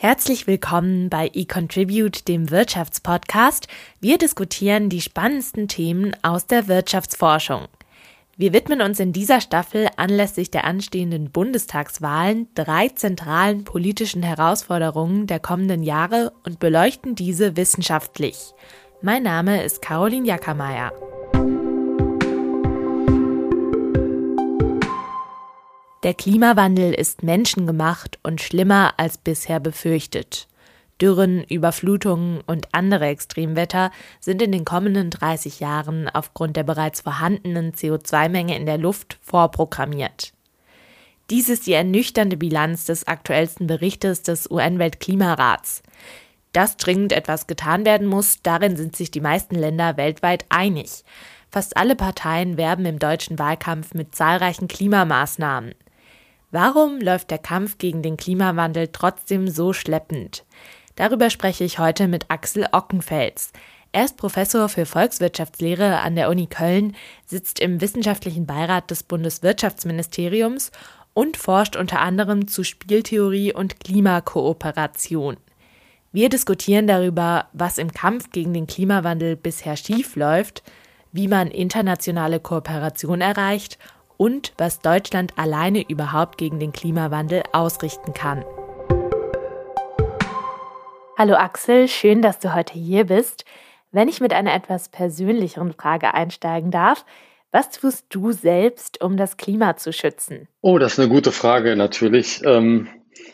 Herzlich willkommen bei eContribute, dem Wirtschaftspodcast. Wir diskutieren die spannendsten Themen aus der Wirtschaftsforschung. Wir widmen uns in dieser Staffel anlässlich der anstehenden Bundestagswahlen drei zentralen politischen Herausforderungen der kommenden Jahre und beleuchten diese wissenschaftlich. Mein Name ist Caroline Jackermeier. Der Klimawandel ist menschengemacht und schlimmer als bisher befürchtet. Dürren, Überflutungen und andere Extremwetter sind in den kommenden 30 Jahren aufgrund der bereits vorhandenen CO2-Menge in der Luft vorprogrammiert. Dies ist die ernüchternde Bilanz des aktuellsten Berichtes des UN-Weltklimarats. Dass dringend etwas getan werden muss, darin sind sich die meisten Länder weltweit einig. Fast alle Parteien werben im deutschen Wahlkampf mit zahlreichen Klimamaßnahmen. Warum läuft der Kampf gegen den Klimawandel trotzdem so schleppend? Darüber spreche ich heute mit Axel Ockenfels. Er ist Professor für Volkswirtschaftslehre an der Uni Köln, sitzt im wissenschaftlichen Beirat des Bundeswirtschaftsministeriums und forscht unter anderem zu Spieltheorie und Klimakooperation. Wir diskutieren darüber, was im Kampf gegen den Klimawandel bisher schief läuft, wie man internationale Kooperation erreicht und was Deutschland alleine überhaupt gegen den Klimawandel ausrichten kann. Hallo Axel, schön, dass du heute hier bist. Wenn ich mit einer etwas persönlicheren Frage einsteigen darf, was tust du selbst, um das Klima zu schützen? Oh, das ist eine gute Frage natürlich. Ähm,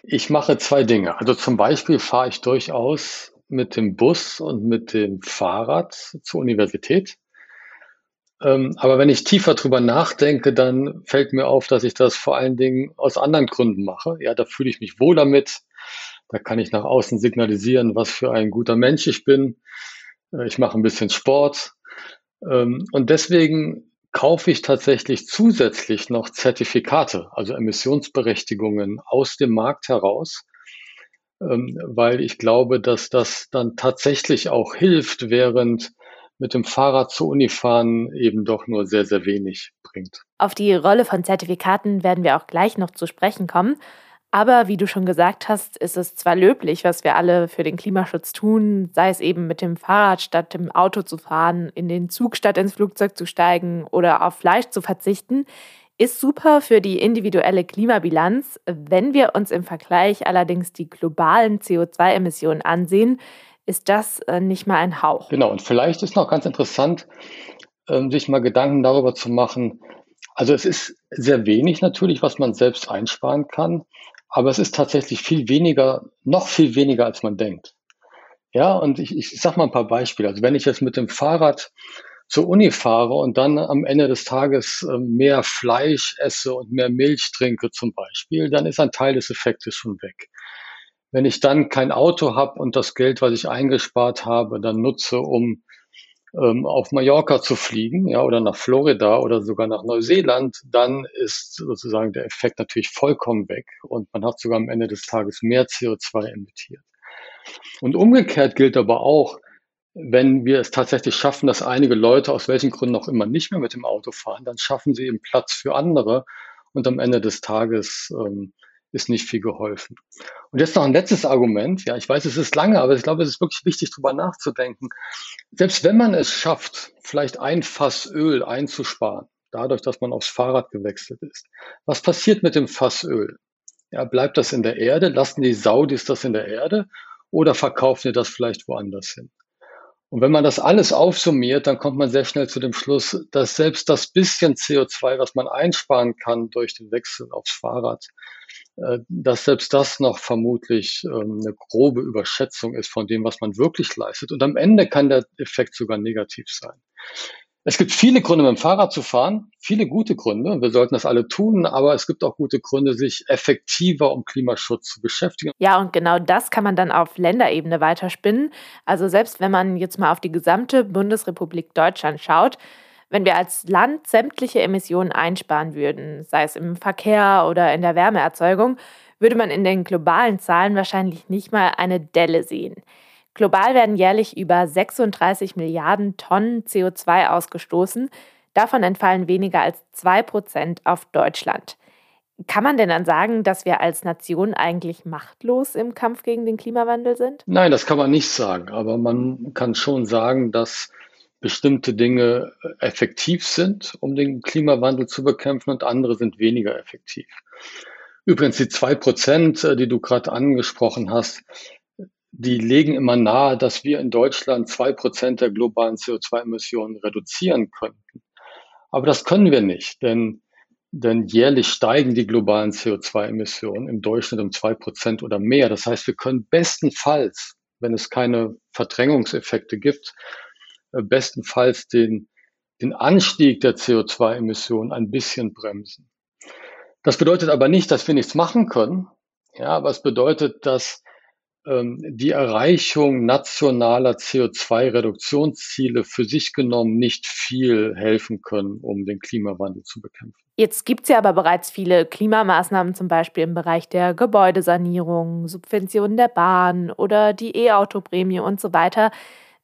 ich mache zwei Dinge. Also zum Beispiel fahre ich durchaus mit dem Bus und mit dem Fahrrad zur Universität. Ähm, aber wenn ich tiefer drüber nachdenke, dann fällt mir auf, dass ich das vor allen Dingen aus anderen Gründen mache. Ja, da fühle ich mich wohl damit. Da kann ich nach außen signalisieren, was für ein guter Mensch ich bin. Äh, ich mache ein bisschen Sport. Ähm, und deswegen kaufe ich tatsächlich zusätzlich noch Zertifikate, also Emissionsberechtigungen aus dem Markt heraus, ähm, weil ich glaube, dass das dann tatsächlich auch hilft, während mit dem Fahrrad zur Uni fahren eben doch nur sehr, sehr wenig bringt. Auf die Rolle von Zertifikaten werden wir auch gleich noch zu sprechen kommen. Aber wie du schon gesagt hast, ist es zwar löblich, was wir alle für den Klimaschutz tun, sei es eben mit dem Fahrrad statt im Auto zu fahren, in den Zug statt ins Flugzeug zu steigen oder auf Fleisch zu verzichten, ist super für die individuelle Klimabilanz. Wenn wir uns im Vergleich allerdings die globalen CO2-Emissionen ansehen, ist das äh, nicht mal ein Hauch. Genau, und vielleicht ist noch ganz interessant, ähm, sich mal Gedanken darüber zu machen. Also es ist sehr wenig natürlich, was man selbst einsparen kann, aber es ist tatsächlich viel weniger, noch viel weniger, als man denkt. Ja, und ich, ich sage mal ein paar Beispiele. Also wenn ich jetzt mit dem Fahrrad zur Uni fahre und dann am Ende des Tages äh, mehr Fleisch esse und mehr Milch trinke zum Beispiel, dann ist ein Teil des Effektes schon weg. Wenn ich dann kein Auto habe und das Geld, was ich eingespart habe, dann nutze, um ähm, auf Mallorca zu fliegen, ja, oder nach Florida oder sogar nach Neuseeland, dann ist sozusagen der Effekt natürlich vollkommen weg und man hat sogar am Ende des Tages mehr CO2 emittiert. Und umgekehrt gilt aber auch, wenn wir es tatsächlich schaffen, dass einige Leute aus welchen Gründen auch immer nicht mehr mit dem Auto fahren, dann schaffen sie eben Platz für andere und am Ende des Tages ähm, ist nicht viel geholfen. Und jetzt noch ein letztes Argument. Ja, ich weiß, es ist lange, aber ich glaube, es ist wirklich wichtig, darüber nachzudenken. Selbst wenn man es schafft, vielleicht ein Fass Öl einzusparen, dadurch, dass man aufs Fahrrad gewechselt ist, was passiert mit dem Fass Öl? Ja, bleibt das in der Erde? Lassen die Saudis das in der Erde? Oder verkaufen die das vielleicht woanders hin? Und wenn man das alles aufsummiert, dann kommt man sehr schnell zu dem Schluss, dass selbst das bisschen CO2, was man einsparen kann durch den Wechsel aufs Fahrrad, äh, dass selbst das noch vermutlich ähm, eine grobe Überschätzung ist von dem, was man wirklich leistet. Und am Ende kann der Effekt sogar negativ sein. Es gibt viele Gründe, mit dem Fahrrad zu fahren, viele gute Gründe. Wir sollten das alle tun, aber es gibt auch gute Gründe, sich effektiver um Klimaschutz zu beschäftigen. Ja, und genau das kann man dann auf Länderebene weiterspinnen. Also selbst wenn man jetzt mal auf die gesamte Bundesrepublik Deutschland schaut, wenn wir als Land sämtliche Emissionen einsparen würden, sei es im Verkehr oder in der Wärmeerzeugung, würde man in den globalen Zahlen wahrscheinlich nicht mal eine Delle sehen. Global werden jährlich über 36 Milliarden Tonnen CO2 ausgestoßen. Davon entfallen weniger als 2 Prozent auf Deutschland. Kann man denn dann sagen, dass wir als Nation eigentlich machtlos im Kampf gegen den Klimawandel sind? Nein, das kann man nicht sagen. Aber man kann schon sagen, dass bestimmte Dinge effektiv sind, um den Klimawandel zu bekämpfen und andere sind weniger effektiv. Übrigens, die zwei Prozent, äh, die du gerade angesprochen hast, die legen immer nahe, dass wir in Deutschland zwei Prozent der globalen CO2-Emissionen reduzieren könnten. Aber das können wir nicht, denn denn jährlich steigen die globalen CO2-Emissionen im Durchschnitt um zwei Prozent oder mehr. Das heißt, wir können bestenfalls, wenn es keine Verdrängungseffekte gibt, äh, bestenfalls den, den Anstieg der CO2-Emissionen ein bisschen bremsen. Das bedeutet aber nicht, dass wir nichts machen können. Ja, aber es bedeutet, dass die Erreichung nationaler CO2-Reduktionsziele für sich genommen nicht viel helfen können, um den Klimawandel zu bekämpfen. Jetzt gibt es ja aber bereits viele Klimamaßnahmen, zum Beispiel im Bereich der Gebäudesanierung, Subventionen der Bahn oder die E-Auto-Prämie und so weiter,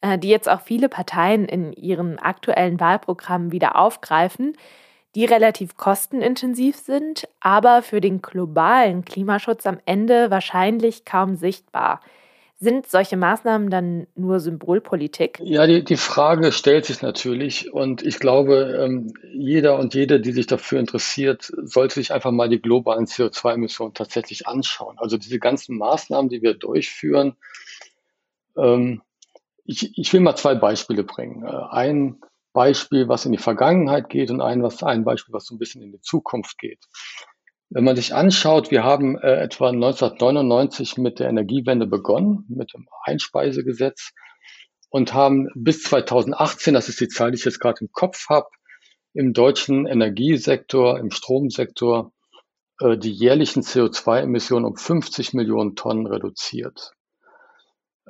äh, die jetzt auch viele Parteien in ihren aktuellen Wahlprogrammen wieder aufgreifen, die relativ kostenintensiv sind, aber für den globalen Klimaschutz am Ende wahrscheinlich kaum sichtbar. Sind solche Maßnahmen dann nur Symbolpolitik? Ja, die, die Frage stellt sich natürlich. Und ich glaube, ähm, jeder und jede, die sich dafür interessiert, sollte sich einfach mal die globalen CO2-Emissionen tatsächlich anschauen. Also diese ganzen Maßnahmen, die wir durchführen. Ähm, ich, ich will mal zwei Beispiele bringen. Äh, ein Beispiel, was in die Vergangenheit geht und ein, was, ein Beispiel, was so ein bisschen in die Zukunft geht. Wenn man sich anschaut, wir haben äh, etwa 1999 mit der Energiewende begonnen, mit dem Einspeisegesetz und haben bis 2018, das ist die Zahl, die ich jetzt gerade im Kopf habe, im deutschen Energiesektor, im Stromsektor äh, die jährlichen CO2-Emissionen um 50 Millionen Tonnen reduziert.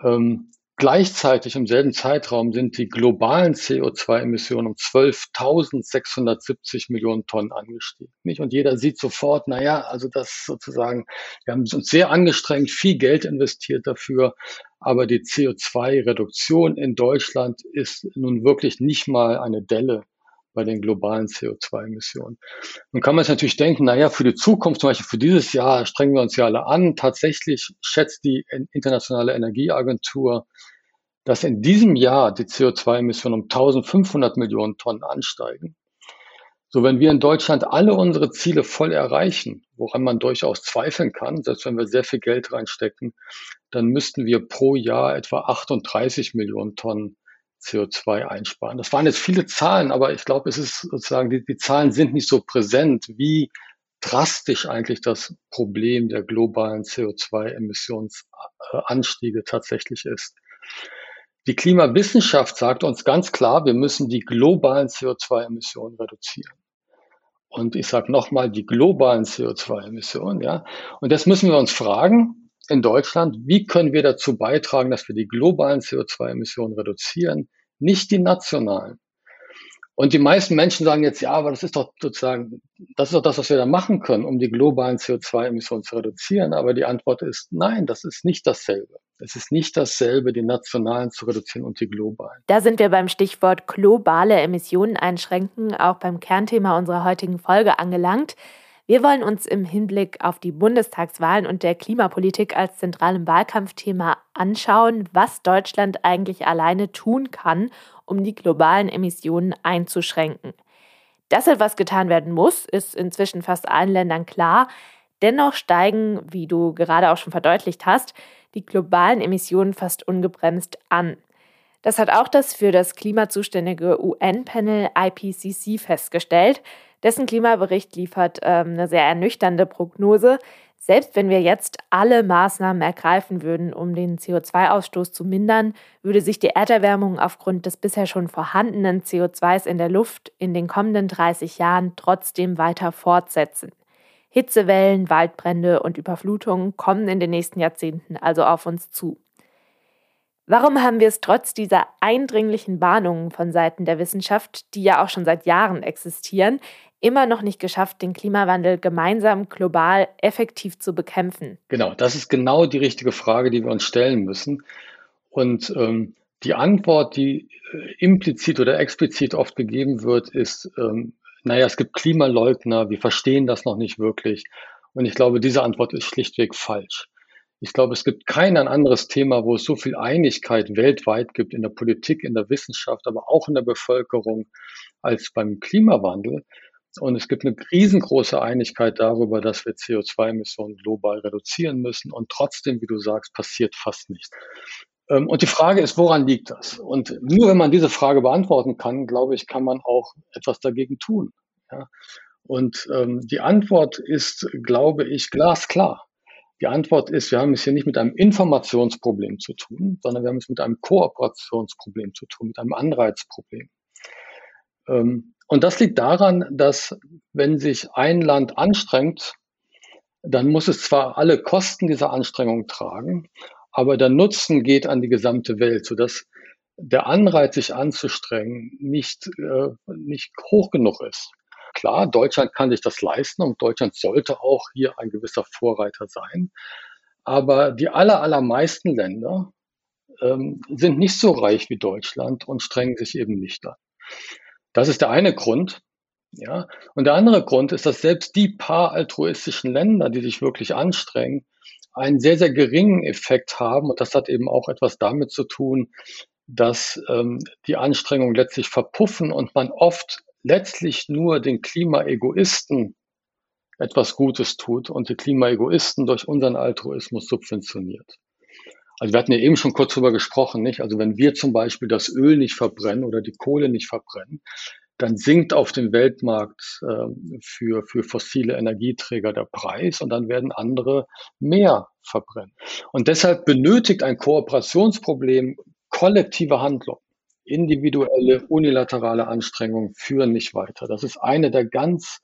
Ähm, Gleichzeitig im selben Zeitraum sind die globalen CO2-Emissionen um 12.670 Millionen Tonnen angestiegen. Nicht? Und jeder sieht sofort, naja, also das sozusagen, wir haben uns sehr angestrengt, viel Geld investiert dafür, aber die CO2-Reduktion in Deutschland ist nun wirklich nicht mal eine Delle bei den globalen CO2-Emissionen. Nun kann man sich natürlich denken, naja, für die Zukunft, zum Beispiel für dieses Jahr, strengen wir uns ja alle an. Tatsächlich schätzt die Internationale Energieagentur, dass in diesem Jahr die CO2-Emissionen um 1500 Millionen Tonnen ansteigen. So, wenn wir in Deutschland alle unsere Ziele voll erreichen, woran man durchaus zweifeln kann, selbst wenn wir sehr viel Geld reinstecken, dann müssten wir pro Jahr etwa 38 Millionen Tonnen CO2 einsparen. Das waren jetzt viele Zahlen, aber ich glaube, es ist sozusagen, die, die Zahlen sind nicht so präsent, wie drastisch eigentlich das Problem der globalen CO2-Emissionsanstiege tatsächlich ist. Die Klimawissenschaft sagt uns ganz klar, wir müssen die globalen CO2-Emissionen reduzieren. Und ich sage nochmal, die globalen CO2-Emissionen, ja. Und das müssen wir uns fragen, in Deutschland, wie können wir dazu beitragen, dass wir die globalen CO2-Emissionen reduzieren, nicht die nationalen. Und die meisten Menschen sagen jetzt, ja, aber das ist doch sozusagen, das ist doch das, was wir da machen können, um die globalen CO2-Emissionen zu reduzieren. Aber die Antwort ist nein, das ist nicht dasselbe. Es ist nicht dasselbe, die nationalen zu reduzieren und die globalen. Da sind wir beim Stichwort globale Emissionen einschränken, auch beim Kernthema unserer heutigen Folge angelangt. Wir wollen uns im Hinblick auf die Bundestagswahlen und der Klimapolitik als zentralem Wahlkampfthema anschauen, was Deutschland eigentlich alleine tun kann, um die globalen Emissionen einzuschränken. Dass etwas getan werden muss, ist inzwischen fast allen Ländern klar. Dennoch steigen, wie du gerade auch schon verdeutlicht hast, die globalen Emissionen fast ungebremst an. Das hat auch das für das klimazuständige UN-Panel IPCC festgestellt. Dessen Klimabericht liefert ähm, eine sehr ernüchternde Prognose. Selbst wenn wir jetzt alle Maßnahmen ergreifen würden, um den CO2-Ausstoß zu mindern, würde sich die Erderwärmung aufgrund des bisher schon vorhandenen CO2s in der Luft in den kommenden 30 Jahren trotzdem weiter fortsetzen. Hitzewellen, Waldbrände und Überflutungen kommen in den nächsten Jahrzehnten also auf uns zu. Warum haben wir es trotz dieser eindringlichen Warnungen von Seiten der Wissenschaft, die ja auch schon seit Jahren existieren, immer noch nicht geschafft, den Klimawandel gemeinsam global effektiv zu bekämpfen? Genau, das ist genau die richtige Frage, die wir uns stellen müssen. Und ähm, die Antwort, die äh, implizit oder explizit oft gegeben wird, ist, ähm, naja, es gibt Klimaleugner, wir verstehen das noch nicht wirklich. Und ich glaube, diese Antwort ist schlichtweg falsch. Ich glaube, es gibt kein anderes Thema, wo es so viel Einigkeit weltweit gibt, in der Politik, in der Wissenschaft, aber auch in der Bevölkerung, als beim Klimawandel. Und es gibt eine riesengroße Einigkeit darüber, dass wir CO2-Emissionen global reduzieren müssen. Und trotzdem, wie du sagst, passiert fast nichts. Ähm, und die Frage ist, woran liegt das? Und nur wenn man diese Frage beantworten kann, glaube ich, kann man auch etwas dagegen tun. Und ähm, die Antwort ist, glaube ich, glasklar. Die Antwort ist, wir haben es hier nicht mit einem Informationsproblem zu tun, sondern wir haben es mit einem Kooperationsproblem zu tun, mit einem Anreizproblem. Ähm, und das liegt daran, dass wenn sich ein Land anstrengt, dann muss es zwar alle Kosten dieser Anstrengung tragen, aber der Nutzen geht an die gesamte Welt, sodass der Anreiz, sich anzustrengen, nicht, äh, nicht hoch genug ist. Klar, Deutschland kann sich das leisten und Deutschland sollte auch hier ein gewisser Vorreiter sein. Aber die aller, allermeisten Länder ähm, sind nicht so reich wie Deutschland und strengen sich eben nicht an. Das ist der eine Grund. Ja. Und der andere Grund ist, dass selbst die paar altruistischen Länder, die sich wirklich anstrengen, einen sehr, sehr geringen Effekt haben. Und das hat eben auch etwas damit zu tun, dass ähm, die Anstrengungen letztlich verpuffen und man oft letztlich nur den Klimaegoisten etwas Gutes tut und die Klimaegoisten durch unseren Altruismus subventioniert. Also wir hatten ja eben schon kurz drüber gesprochen, nicht? Also wenn wir zum Beispiel das Öl nicht verbrennen oder die Kohle nicht verbrennen, dann sinkt auf dem Weltmarkt äh, für, für fossile Energieträger der Preis und dann werden andere mehr verbrennen. Und deshalb benötigt ein Kooperationsproblem kollektive Handlung individuelle, unilaterale Anstrengungen führen nicht weiter. Das ist eine der ganz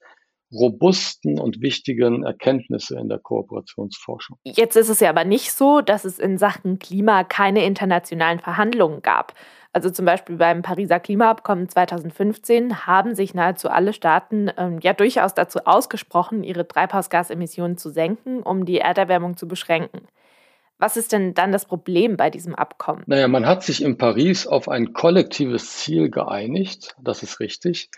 robusten und wichtigen Erkenntnisse in der Kooperationsforschung. Jetzt ist es ja aber nicht so, dass es in Sachen Klima keine internationalen Verhandlungen gab. Also zum Beispiel beim Pariser Klimaabkommen 2015 haben sich nahezu alle Staaten ähm, ja durchaus dazu ausgesprochen, ihre Treibhausgasemissionen zu senken, um die Erderwärmung zu beschränken. Was ist denn dann das Problem bei diesem Abkommen? Naja, man hat sich in Paris auf ein kollektives Ziel geeinigt, das ist richtig.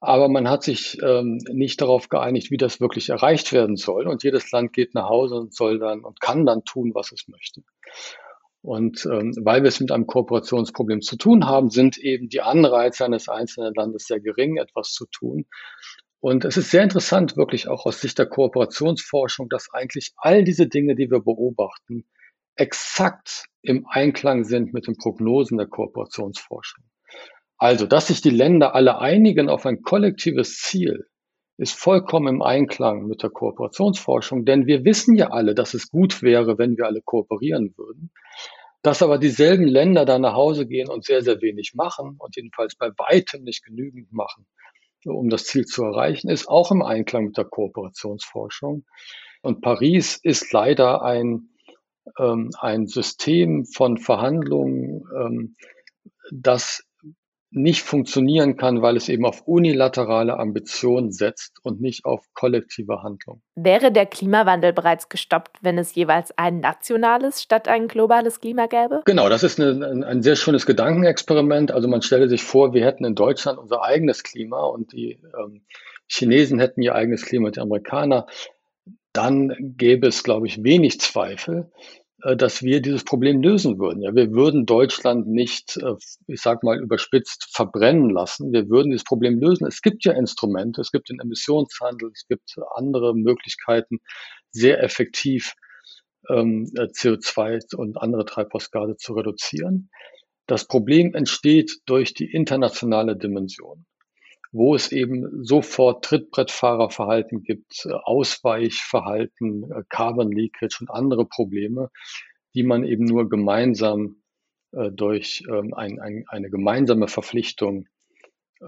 Aber man hat sich ähm, nicht darauf geeinigt, wie das wirklich erreicht werden soll. Und jedes Land geht nach Hause und soll dann und kann dann tun, was es möchte. Und ähm, weil wir es mit einem Kooperationsproblem zu tun haben, sind eben die Anreize eines einzelnen Landes sehr gering, etwas zu tun. Und es ist sehr interessant, wirklich auch aus Sicht der Kooperationsforschung, dass eigentlich all diese Dinge, die wir beobachten, exakt im Einklang sind mit den Prognosen der Kooperationsforschung. Also, dass sich die Länder alle einigen auf ein kollektives Ziel, ist vollkommen im Einklang mit der Kooperationsforschung, denn wir wissen ja alle, dass es gut wäre, wenn wir alle kooperieren würden. Dass aber dieselben Länder da nach Hause gehen und sehr, sehr wenig machen und jedenfalls bei weitem nicht genügend machen, um das Ziel zu erreichen, ist auch im Einklang mit der Kooperationsforschung. Und Paris ist leider ein ähm, ein System von Verhandlungen, ähm, das nicht funktionieren kann, weil es eben auf unilaterale Ambitionen setzt und nicht auf kollektive Handlung. Wäre der Klimawandel bereits gestoppt, wenn es jeweils ein nationales statt ein globales Klima gäbe? Genau, das ist eine, ein, sehr schönes Gedankenexperiment. Also man stelle sich vor, wir hätten in Deutschland unser eigenes Klima und die ähm, Chinesen hätten ihr eigenes Klima und die Amerikaner. Dann gäbe es, glaube ich, wenig Zweifel, dass wir dieses Problem lösen würden. Ja, wir würden Deutschland nicht, äh, ich sag mal überspitzt, verbrennen lassen. Wir würden dieses Problem lösen. Es gibt ja Instrumente, es gibt den Emissionshandel, es gibt andere Möglichkeiten, sehr effektiv ähm, äh, CO2 und andere Treibhausgase zu reduzieren. Das Problem entsteht durch die internationale Dimension wo es eben sofort Trittbrettfahrerverhalten gibt, äh, Ausweichverhalten, äh, Carbon Leakage und andere Probleme, die man eben nur gemeinsam äh, durch ähm, ein, ein, eine gemeinsame Verpflichtung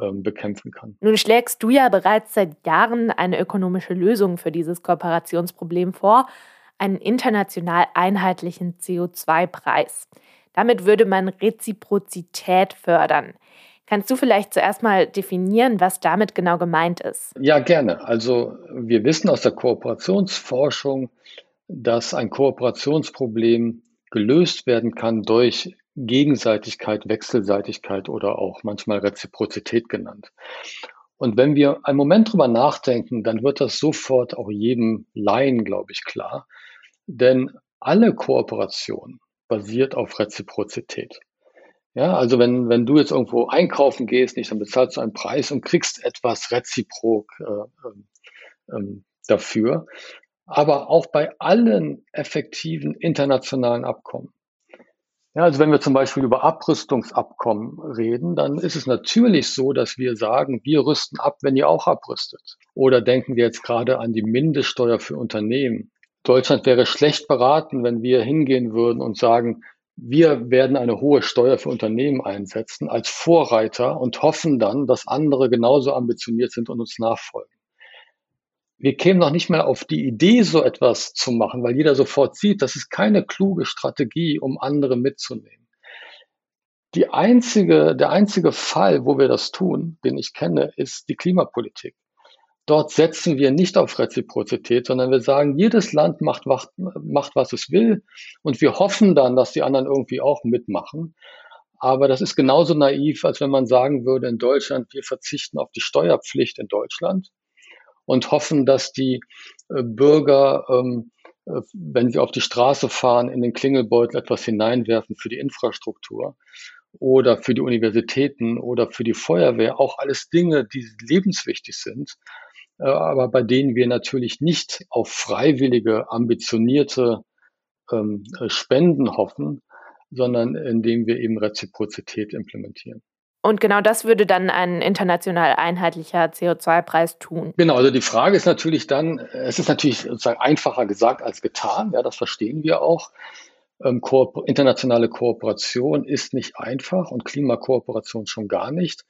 ähm, bekämpfen kann. Nun schlägst du ja bereits seit Jahren eine ökonomische Lösung für dieses Kooperationsproblem vor, einen international einheitlichen CO2-Preis. Damit würde man Reziprozität fördern. Kannst du vielleicht zuerst mal definieren, was damit genau gemeint ist? Ja, gerne. Also wir wissen aus der Kooperationsforschung, dass ein Kooperationsproblem gelöst werden kann durch Gegenseitigkeit, Wechselseitigkeit oder auch manchmal Reziprozität genannt. Und wenn wir einen Moment drüber nachdenken, dann wird das sofort auch jedem Laien, glaube ich, klar. Denn alle Kooperation basiert auf Reziprozität. Ja, also wenn, wenn du jetzt irgendwo einkaufen gehst, nicht, dann bezahlst du einen Preis und kriegst etwas reziprok äh, ähm, ähm dafür. Aber auch bei allen effektiven internationalen Abkommen. Ja, also wenn wir zum Beispiel über Abrüstungsabkommen reden, dann ist es natürlich so, dass wir sagen, wir rüsten ab, wenn ihr auch abrüstet. Oder denken wir jetzt gerade an die Mindeststeuer für Unternehmen. Deutschland wäre schlecht beraten, wenn wir hingehen würden und sagen, wir werden eine hohe Steuer für Unternehmen einsetzen als Vorreiter und hoffen dann, dass andere genauso ambitioniert sind und uns nachfolgen wir kämen noch nicht mal auf die Idee, so etwas zu machen, weil jeder sofort sieht, das ist keine kluge Strategie, um andere mitzunehmen. Die einzige, der einzige Fall, wo wir das tun, den ich kenne, ist die Klimapolitik. Dort setzen wir nicht auf Reziprozität, sondern wir sagen, jedes Land macht, macht, was es will und wir hoffen dann, dass die anderen irgendwie auch mitmachen. Aber das ist genauso naiv, als wenn man sagen würde, in Deutschland, wir verzichten auf die Steuerpflicht in Deutschland und hoffen, dass die äh, Bürger, ähm, äh, wenn sie auf die Straße fahren, in den Klingelbeutel etwas hineinwerfen für die Infrastruktur oder für die Universitäten oder für die Feuerwehr. Auch alles Dinge, die lebenswichtig sind, aber bei denen wir natürlich nicht auf freiwillige, ambitionierte ähm, Spenden hoffen, sondern indem wir eben Reziprozität implementieren. Und genau das würde dann ein international einheitlicher CO2-Preis tun. Genau, also die Frage ist natürlich dann, es ist natürlich sozusagen einfacher gesagt als getan, ja, das verstehen wir auch. Ähm, internationale Kooperation ist nicht einfach und Klimakooperation schon gar nicht.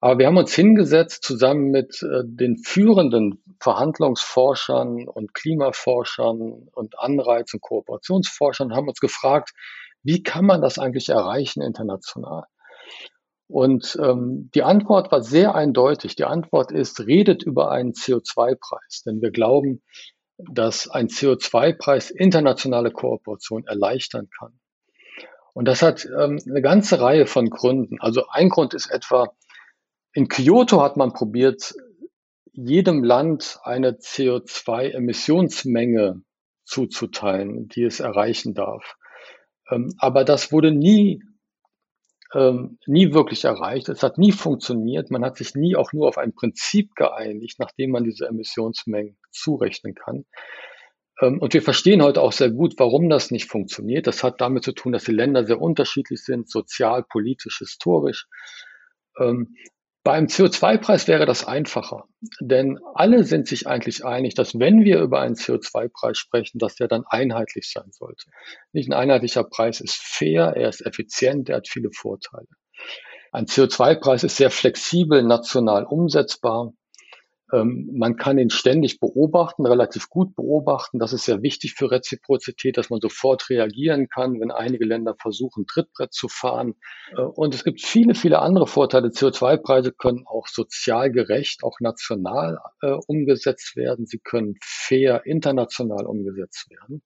Aber wir haben uns hingesetzt zusammen mit äh, den führenden Verhandlungsforschern und Klimaforschern und Anreiz- und Kooperationsforschern, haben uns gefragt, wie kann man das eigentlich erreichen international? Und ähm, die Antwort war sehr eindeutig. Die Antwort ist, redet über einen CO2-Preis. Denn wir glauben, dass ein CO2-Preis internationale Kooperation erleichtern kann. Und das hat ähm, eine ganze Reihe von Gründen. Also ein Grund ist etwa, in Kyoto hat man probiert, jedem Land eine CO2-Emissionsmenge zuzuteilen, die es erreichen darf. Ähm, aber das wurde nie ähm, nie wirklich erreicht. Es hat nie funktioniert. Man hat sich nie auch nur auf ein Prinzip geeinigt, nachdem man diese Emissionsmengen zurechnen kann. Ähm, und wir verstehen heute auch sehr gut, warum das nicht funktioniert. Das hat damit zu tun, dass die Länder sehr unterschiedlich sind, sozial, politisch, historisch. Beim CO2-Preis wäre das einfacher, denn alle sind sich eigentlich einig, dass wenn wir über einen CO2-Preis sprechen, dass der dann einheitlich sein sollte. Nicht ein einheitlicher Preis ist fair, er ist effizient, er hat viele Vorteile. Ein CO2-Preis ist sehr flexibel, national umsetzbar. Ähm, man kann ihn ständig beobachten, relativ gut beobachten. Das ist sehr wichtig für Reziprozität, dass man sofort reagieren kann, wenn einige Länder versuchen, Trittbrett zu fahren. Äh, und es gibt viele, viele andere Vorteile. CO2-Preise können auch sozial gerecht, auch national äh, umgesetzt werden. Sie können fair international umgesetzt werden.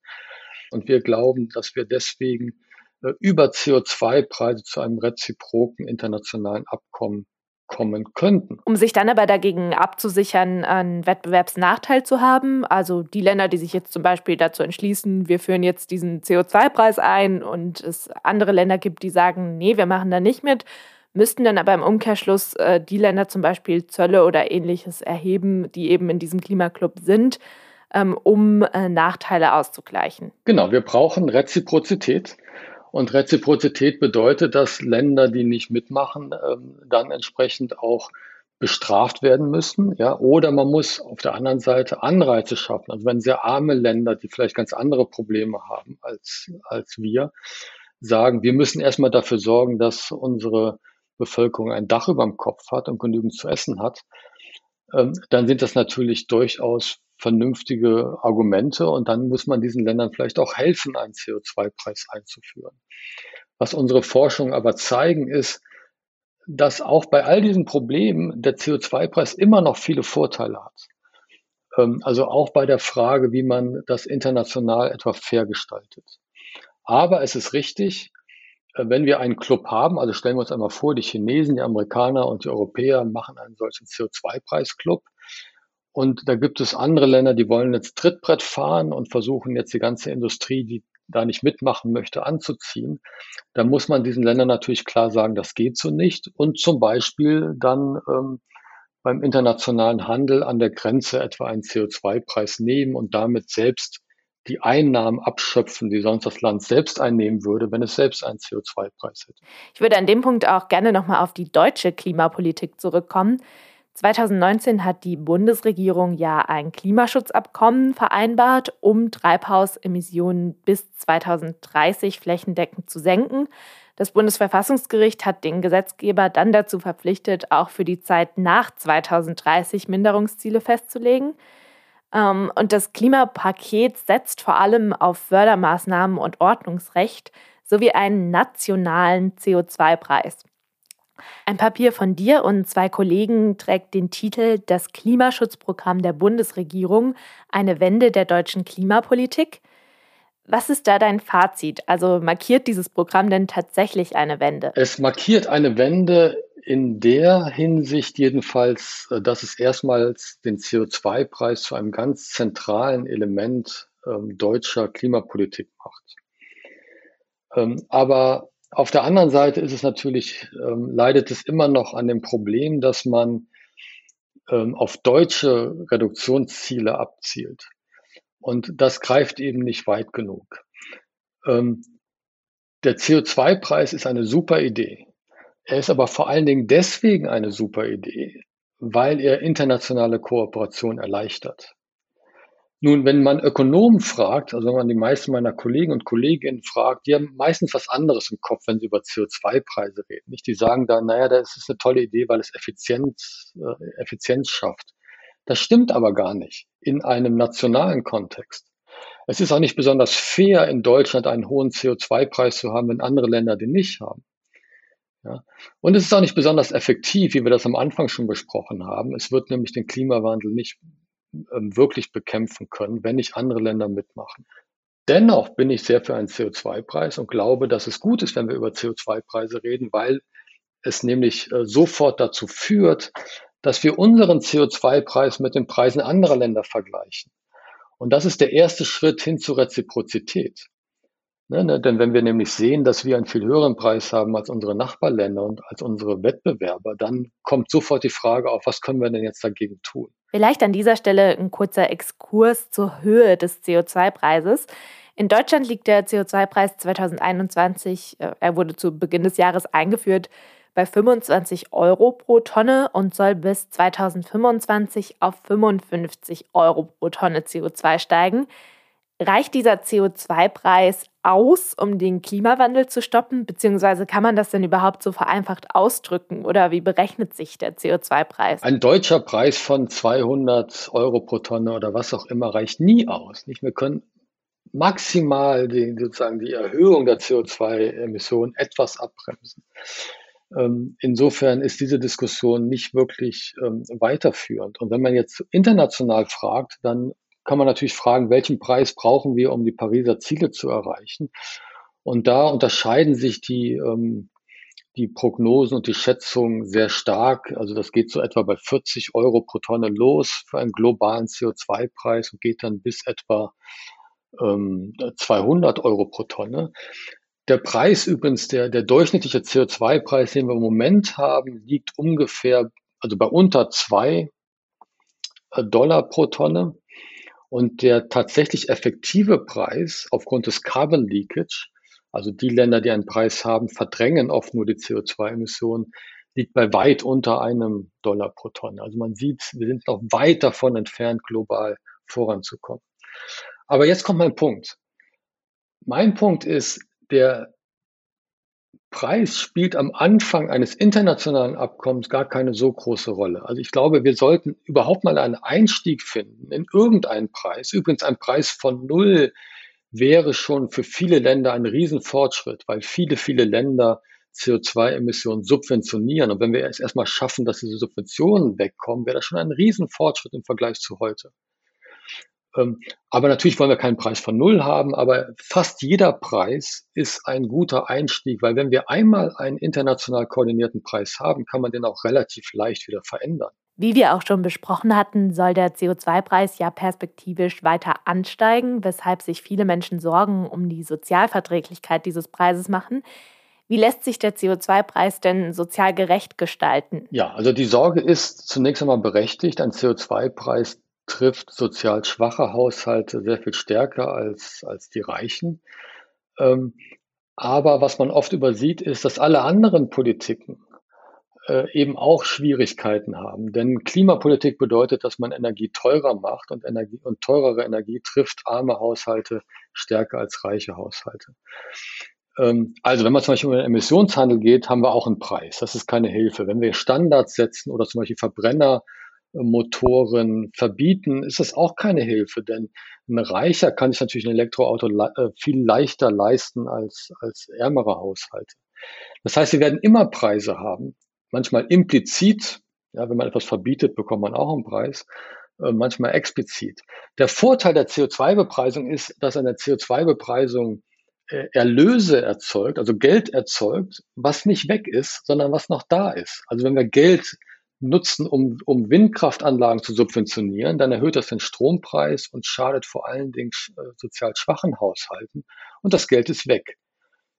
Und wir glauben, dass wir deswegen äh, über CO2-Preise zu einem reziproken internationalen Abkommen kommen könnten. Um sich dann aber dagegen abzusichern, einen Wettbewerbsnachteil zu haben, also die Länder, die sich jetzt zum Beispiel dazu entschließen, wir führen jetzt diesen CO2-Preis ein und es andere Länder gibt, die sagen, nee, wir machen da nicht mit, müssten dann aber im Umkehrschluss äh, die Länder zum Beispiel Zölle oder ähnliches erheben, die eben in diesem Klimaklub sind, ähm, um äh, Nachteile auszugleichen. Genau, wir brauchen Reziprozität. Und Reziprozität bedeutet, dass Länder, die nicht mitmachen, ähm, dann entsprechend auch bestraft werden müssen, ja, oder man muss auf der anderen Seite Anreize schaffen. Also wenn sehr arme Länder, die vielleicht ganz andere Probleme haben als, als wir, sagen, wir müssen erstmal dafür sorgen, dass unsere Bevölkerung ein Dach über dem Kopf hat und genügend zu essen hat, ähm, dann sind das natürlich durchaus vernünftige Argumente und dann muss man diesen Ländern vielleicht auch helfen, einen CO2-Preis einzuführen. Was unsere Forschungen aber zeigen, ist, dass auch bei all diesen Problemen der CO2-Preis immer noch viele Vorteile hat. Ähm, also auch bei der Frage, wie man das international etwa fair gestaltet. Aber es ist richtig, äh, wenn wir einen Club haben, also stellen wir uns einmal vor, die Chinesen, die Amerikaner und die Europäer machen einen solchen CO2-Preisclub. Und da gibt es andere Länder, die wollen jetzt Trittbrett fahren und versuchen jetzt die ganze Industrie, die da nicht mitmachen möchte, anzuziehen. Da muss man diesen Ländern natürlich klar sagen, das geht so nicht. Und zum Beispiel dann ähm, beim internationalen Handel an der Grenze etwa einen CO2-Preis nehmen und damit selbst die Einnahmen abschöpfen, die sonst das Land selbst einnehmen würde, wenn es selbst einen CO2-Preis hätte. Ich würde an dem Punkt auch gerne nochmal auf die deutsche Klimapolitik zurückkommen. 2019 hat die Bundesregierung ja ein Klimaschutzabkommen vereinbart, um Treibhausemissionen bis 2030 flächendeckend zu senken. Das Bundesverfassungsgericht hat den Gesetzgeber dann dazu verpflichtet, auch für die Zeit nach 2030 Minderungsziele festzulegen. Ähm, und das Klimapaket setzt vor allem auf Fördermaßnahmen und Ordnungsrecht sowie einen nationalen CO2-Preis. Ein Papier von dir und zwei Kollegen trägt den Titel Das Klimaschutzprogramm der Bundesregierung, eine Wende der deutschen Klimapolitik. Was ist da dein Fazit? Also markiert dieses Programm denn tatsächlich eine Wende? Es markiert eine Wende in der Hinsicht jedenfalls, dass es erstmals den CO2-Preis zu einem ganz zentralen Element ähm, deutscher Klimapolitik macht. Ähm, aber auf der anderen Seite ist es natürlich, ähm, leidet es immer noch an dem Problem, dass man ähm, auf deutsche Reduktionsziele abzielt. Und das greift eben nicht weit genug. Ähm, der CO2-Preis ist eine super Idee. Er ist aber vor allen Dingen deswegen eine super Idee, weil er internationale Kooperation erleichtert. Nun, wenn man Ökonomen fragt, also wenn man die meisten meiner Kollegen und Kolleginnen fragt, die haben meistens was anderes im Kopf, wenn sie über CO2-Preise reden. Nicht? Die sagen dann, naja, das ist eine tolle Idee, weil es Effizienz, äh, Effizienz schafft. Das stimmt aber gar nicht in einem nationalen Kontext. Es ist auch nicht besonders fair, in Deutschland einen hohen CO2-Preis zu haben, wenn andere Länder den nicht haben. Ja. Und es ist auch nicht besonders effektiv, wie wir das am Anfang schon besprochen haben. Es wird nämlich den Klimawandel nicht wirklich bekämpfen können, wenn nicht andere Länder mitmachen. Dennoch bin ich sehr für einen CO2-Preis und glaube, dass es gut ist, wenn wir über CO2-Preise reden, weil es nämlich äh, sofort dazu führt, dass wir unseren CO2-Preis mit den Preisen anderer Länder vergleichen. Und das ist der erste Schritt hin zur Reziprozität. Ne, ne, denn wenn wir nämlich sehen, dass wir einen viel höheren Preis haben als unsere Nachbarländer und als unsere Wettbewerber, dann kommt sofort die Frage auf, was können wir denn jetzt dagegen tun? Vielleicht an dieser Stelle ein kurzer Exkurs zur Höhe des CO2-Preises. In Deutschland liegt der CO2-Preis 2021, äh, er wurde zu Beginn des Jahres eingeführt, bei 25 Euro pro Tonne und soll bis 2025 auf 55 Euro pro Tonne CO2 steigen. Reicht dieser CO2-Preis aus, um den Klimawandel zu stoppen? Beziehungsweise kann man das denn überhaupt so vereinfacht ausdrücken? Oder wie berechnet sich der CO2-Preis? Ein deutscher Preis von 200 Euro pro Tonne oder was auch immer reicht nie aus. Nicht? Wir können maximal die, sozusagen die Erhöhung der CO2-Emissionen etwas abbremsen. Ähm, insofern ist diese Diskussion nicht wirklich ähm, weiterführend. Und wenn man jetzt international fragt, dann kann man natürlich fragen, welchen Preis brauchen wir, um die Pariser Ziele zu erreichen? Und da unterscheiden sich die, ähm, die Prognosen und die Schätzungen sehr stark. Also das geht so etwa bei 40 Euro pro Tonne los für einen globalen CO2-Preis und geht dann bis etwa ähm, 200 Euro pro Tonne. Der Preis übrigens, der, der durchschnittliche CO2-Preis, den wir im Moment haben, liegt ungefähr, also bei unter zwei äh, Dollar pro Tonne. Und der tatsächlich effektive Preis aufgrund des Carbon Leakage, also die Länder, die einen Preis haben, verdrängen oft nur die CO2-Emissionen, liegt bei weit unter einem Dollar pro Tonne. Also man sieht, wir sind noch weit davon entfernt, global voranzukommen. Aber jetzt kommt mein Punkt. Mein Punkt ist, der Preis spielt am Anfang eines internationalen Abkommens gar keine so große Rolle. Also ich glaube, wir sollten überhaupt mal einen Einstieg finden in irgendeinen Preis. Übrigens ein Preis von null wäre schon für viele Länder ein Riesenfortschritt, weil viele, viele Länder CO2-Emissionen subventionieren. Und wenn wir es erstmal schaffen, dass diese Subventionen wegkommen, wäre das schon ein Riesenfortschritt im Vergleich zu heute. Ähm, aber natürlich wollen wir keinen Preis von Null haben, aber fast jeder Preis ist ein guter Einstieg, weil wenn wir einmal einen international koordinierten Preis haben, kann man den auch relativ leicht wieder verändern. Wie wir auch schon besprochen hatten, soll der CO2-Preis ja perspektivisch weiter ansteigen, weshalb sich viele Menschen Sorgen um die Sozialverträglichkeit dieses Preises machen. Wie lässt sich der CO2-Preis denn sozial gerecht gestalten? Ja, also die Sorge ist zunächst einmal berechtigt. Ein CO2-Preis trifft sozial schwache Haushalte sehr viel stärker als, als die Reichen. Ähm, aber was man oft übersieht, ist, dass alle anderen Politiken äh, eben auch Schwierigkeiten haben. Denn Klimapolitik bedeutet, dass man Energie teurer macht und Energie und teurere Energie trifft arme Haushalte stärker als reiche Haushalte. Ähm, also wenn man zum Beispiel um den Emissionshandel geht, haben wir auch einen Preis. Das ist keine Hilfe. Wenn wir Standards setzen oder zum Beispiel Verbrennermotoren verbieten, ist das auch keine Hilfe, denn ein Reicher kann sich natürlich ein Elektroauto äh, viel leichter leisten als, als ärmere Haushalte. Das heißt, wir werden immer Preise haben, manchmal implizit, ja, wenn man etwas verbietet, bekommt man auch einen Preis, äh, manchmal explizit. Der Vorteil der CO2-Bepreisung ist, dass eine CO2-Bepreisung äh, Erlöse erzeugt, also Geld erzeugt, was nicht weg ist, sondern was noch da ist. Also wenn wir Geld nutzen, um, um Windkraftanlagen zu subventionieren, dann erhöht das den Strompreis und schadet vor allen Dingen äh, sozial schwachen Haushalten und das Geld ist weg.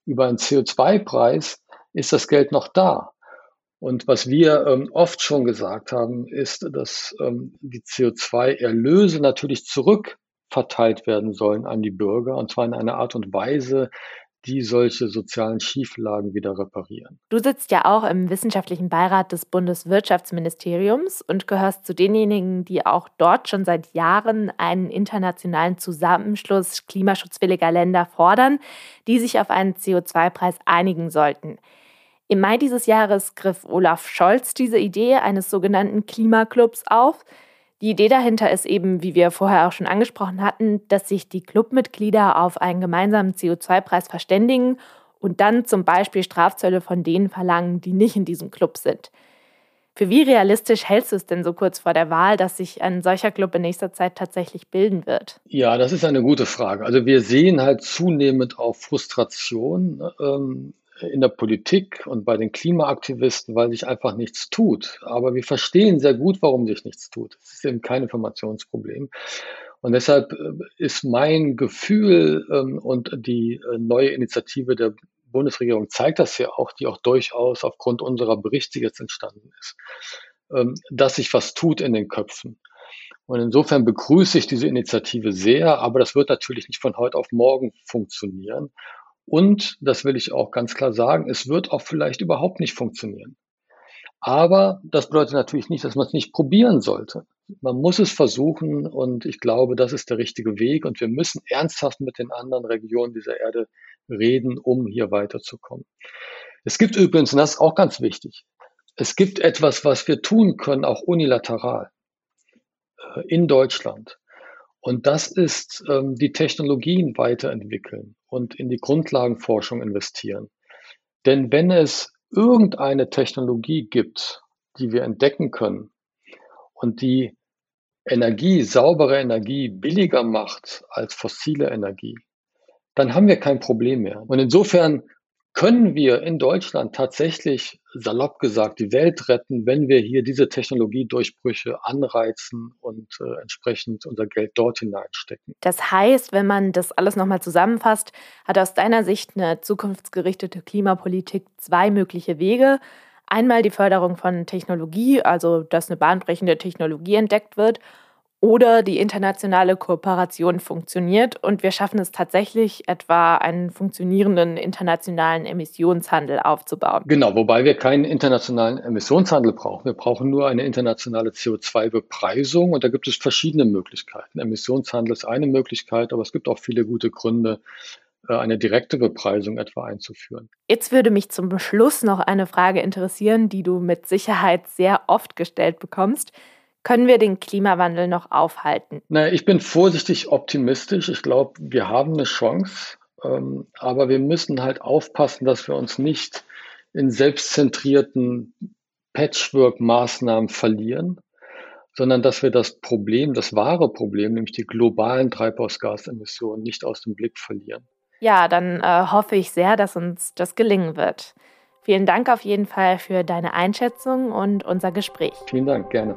Über einen CO2-Preis ist das Geld noch da. Und was wir ähm, oft schon gesagt haben, ist, dass ähm, die CO2-Erlöse natürlich zurück verteilt werden sollen an die Bürger, und zwar in einer Art und Weise, die solche sozialen Schieflagen wieder reparieren. Du sitzt ja auch im wissenschaftlichen Beirat des Bundeswirtschaftsministeriums und gehörst zu denjenigen, die auch dort schon seit Jahren einen internationalen Zusammenschluss klimaschutzwilliger Länder fordern, die sich auf einen CO2-Preis einigen sollten. Im Mai dieses Jahres griff Olaf Scholz diese Idee eines sogenannten Klimaclubs auf. Die Idee dahinter ist eben, wie wir vorher auch schon angesprochen hatten, dass sich die Clubmitglieder auf einen gemeinsamen CO2-Preis verständigen und dann zum Beispiel Strafzölle von denen verlangen, die nicht in diesem Club sind. Für wie realistisch hältst du es denn so kurz vor der Wahl, dass sich ein solcher Club in nächster Zeit tatsächlich bilden wird? Ja, das ist eine gute Frage. Also wir sehen halt zunehmend auch Frustration. Ähm, in der Politik und bei den Klimaaktivisten, weil sich einfach nichts tut. Aber wir verstehen sehr gut, warum sich nichts tut. Es ist eben kein Informationsproblem. Und deshalb äh, ist mein Gefühl ähm, und die äh, neue Initiative der Bundesregierung zeigt das ja auch, die auch durchaus aufgrund unserer Berichte jetzt entstanden ist, ähm, dass sich was tut in den Köpfen. Und insofern begrüße ich diese Initiative sehr, aber das wird natürlich nicht von heute auf morgen funktionieren. Und, das will ich auch ganz klar sagen, es wird auch vielleicht überhaupt nicht funktionieren. Aber das bedeutet natürlich nicht, dass man es nicht probieren sollte. Man muss es versuchen und ich glaube, das ist der richtige Weg und wir müssen ernsthaft mit den anderen Regionen dieser Erde reden, um hier weiterzukommen. Es gibt übrigens, und das ist auch ganz wichtig, es gibt etwas, was wir tun können, auch unilateral äh, in Deutschland. Und das ist ähm, die Technologien weiterentwickeln und in die Grundlagenforschung investieren. Denn wenn es irgendeine Technologie gibt, die wir entdecken können und die Energie, saubere Energie billiger macht als fossile Energie, dann haben wir kein Problem mehr. Und insofern können wir in Deutschland tatsächlich, salopp gesagt, die Welt retten, wenn wir hier diese Technologiedurchbrüche anreizen und äh, entsprechend unser Geld dort hineinstecken. Das heißt, wenn man das alles nochmal zusammenfasst, hat aus deiner Sicht eine zukunftsgerichtete Klimapolitik zwei mögliche Wege. Einmal die Förderung von Technologie, also dass eine bahnbrechende Technologie entdeckt wird oder die internationale Kooperation funktioniert und wir schaffen es tatsächlich, etwa einen funktionierenden internationalen Emissionshandel aufzubauen. Genau, wobei wir keinen internationalen Emissionshandel brauchen. Wir brauchen nur eine internationale CO2-Bepreisung und da gibt es verschiedene Möglichkeiten. Emissionshandel ist eine Möglichkeit, aber es gibt auch viele gute Gründe, äh, eine direkte Bepreisung etwa einzuführen. Jetzt würde mich zum Schluss noch eine Frage interessieren, die du mit Sicherheit sehr oft gestellt bekommst. Können wir den Klimawandel noch aufhalten? Na, ich bin vorsichtig optimistisch. Ich glaube, wir haben eine Chance. Ähm, aber wir müssen halt aufpassen, dass wir uns nicht in selbstzentrierten Patchwork-Maßnahmen verlieren. sondern dass wir das Problem, das wahre Problem, nämlich die globalen Treibhausgasemissionen nicht aus dem Blick verlieren. Ja, dann äh, hoffe ich sehr, dass uns das gelingen wird. Vielen Dank auf jeden Fall für deine Einschätzung und unser Gespräch. Vielen Dank, gerne.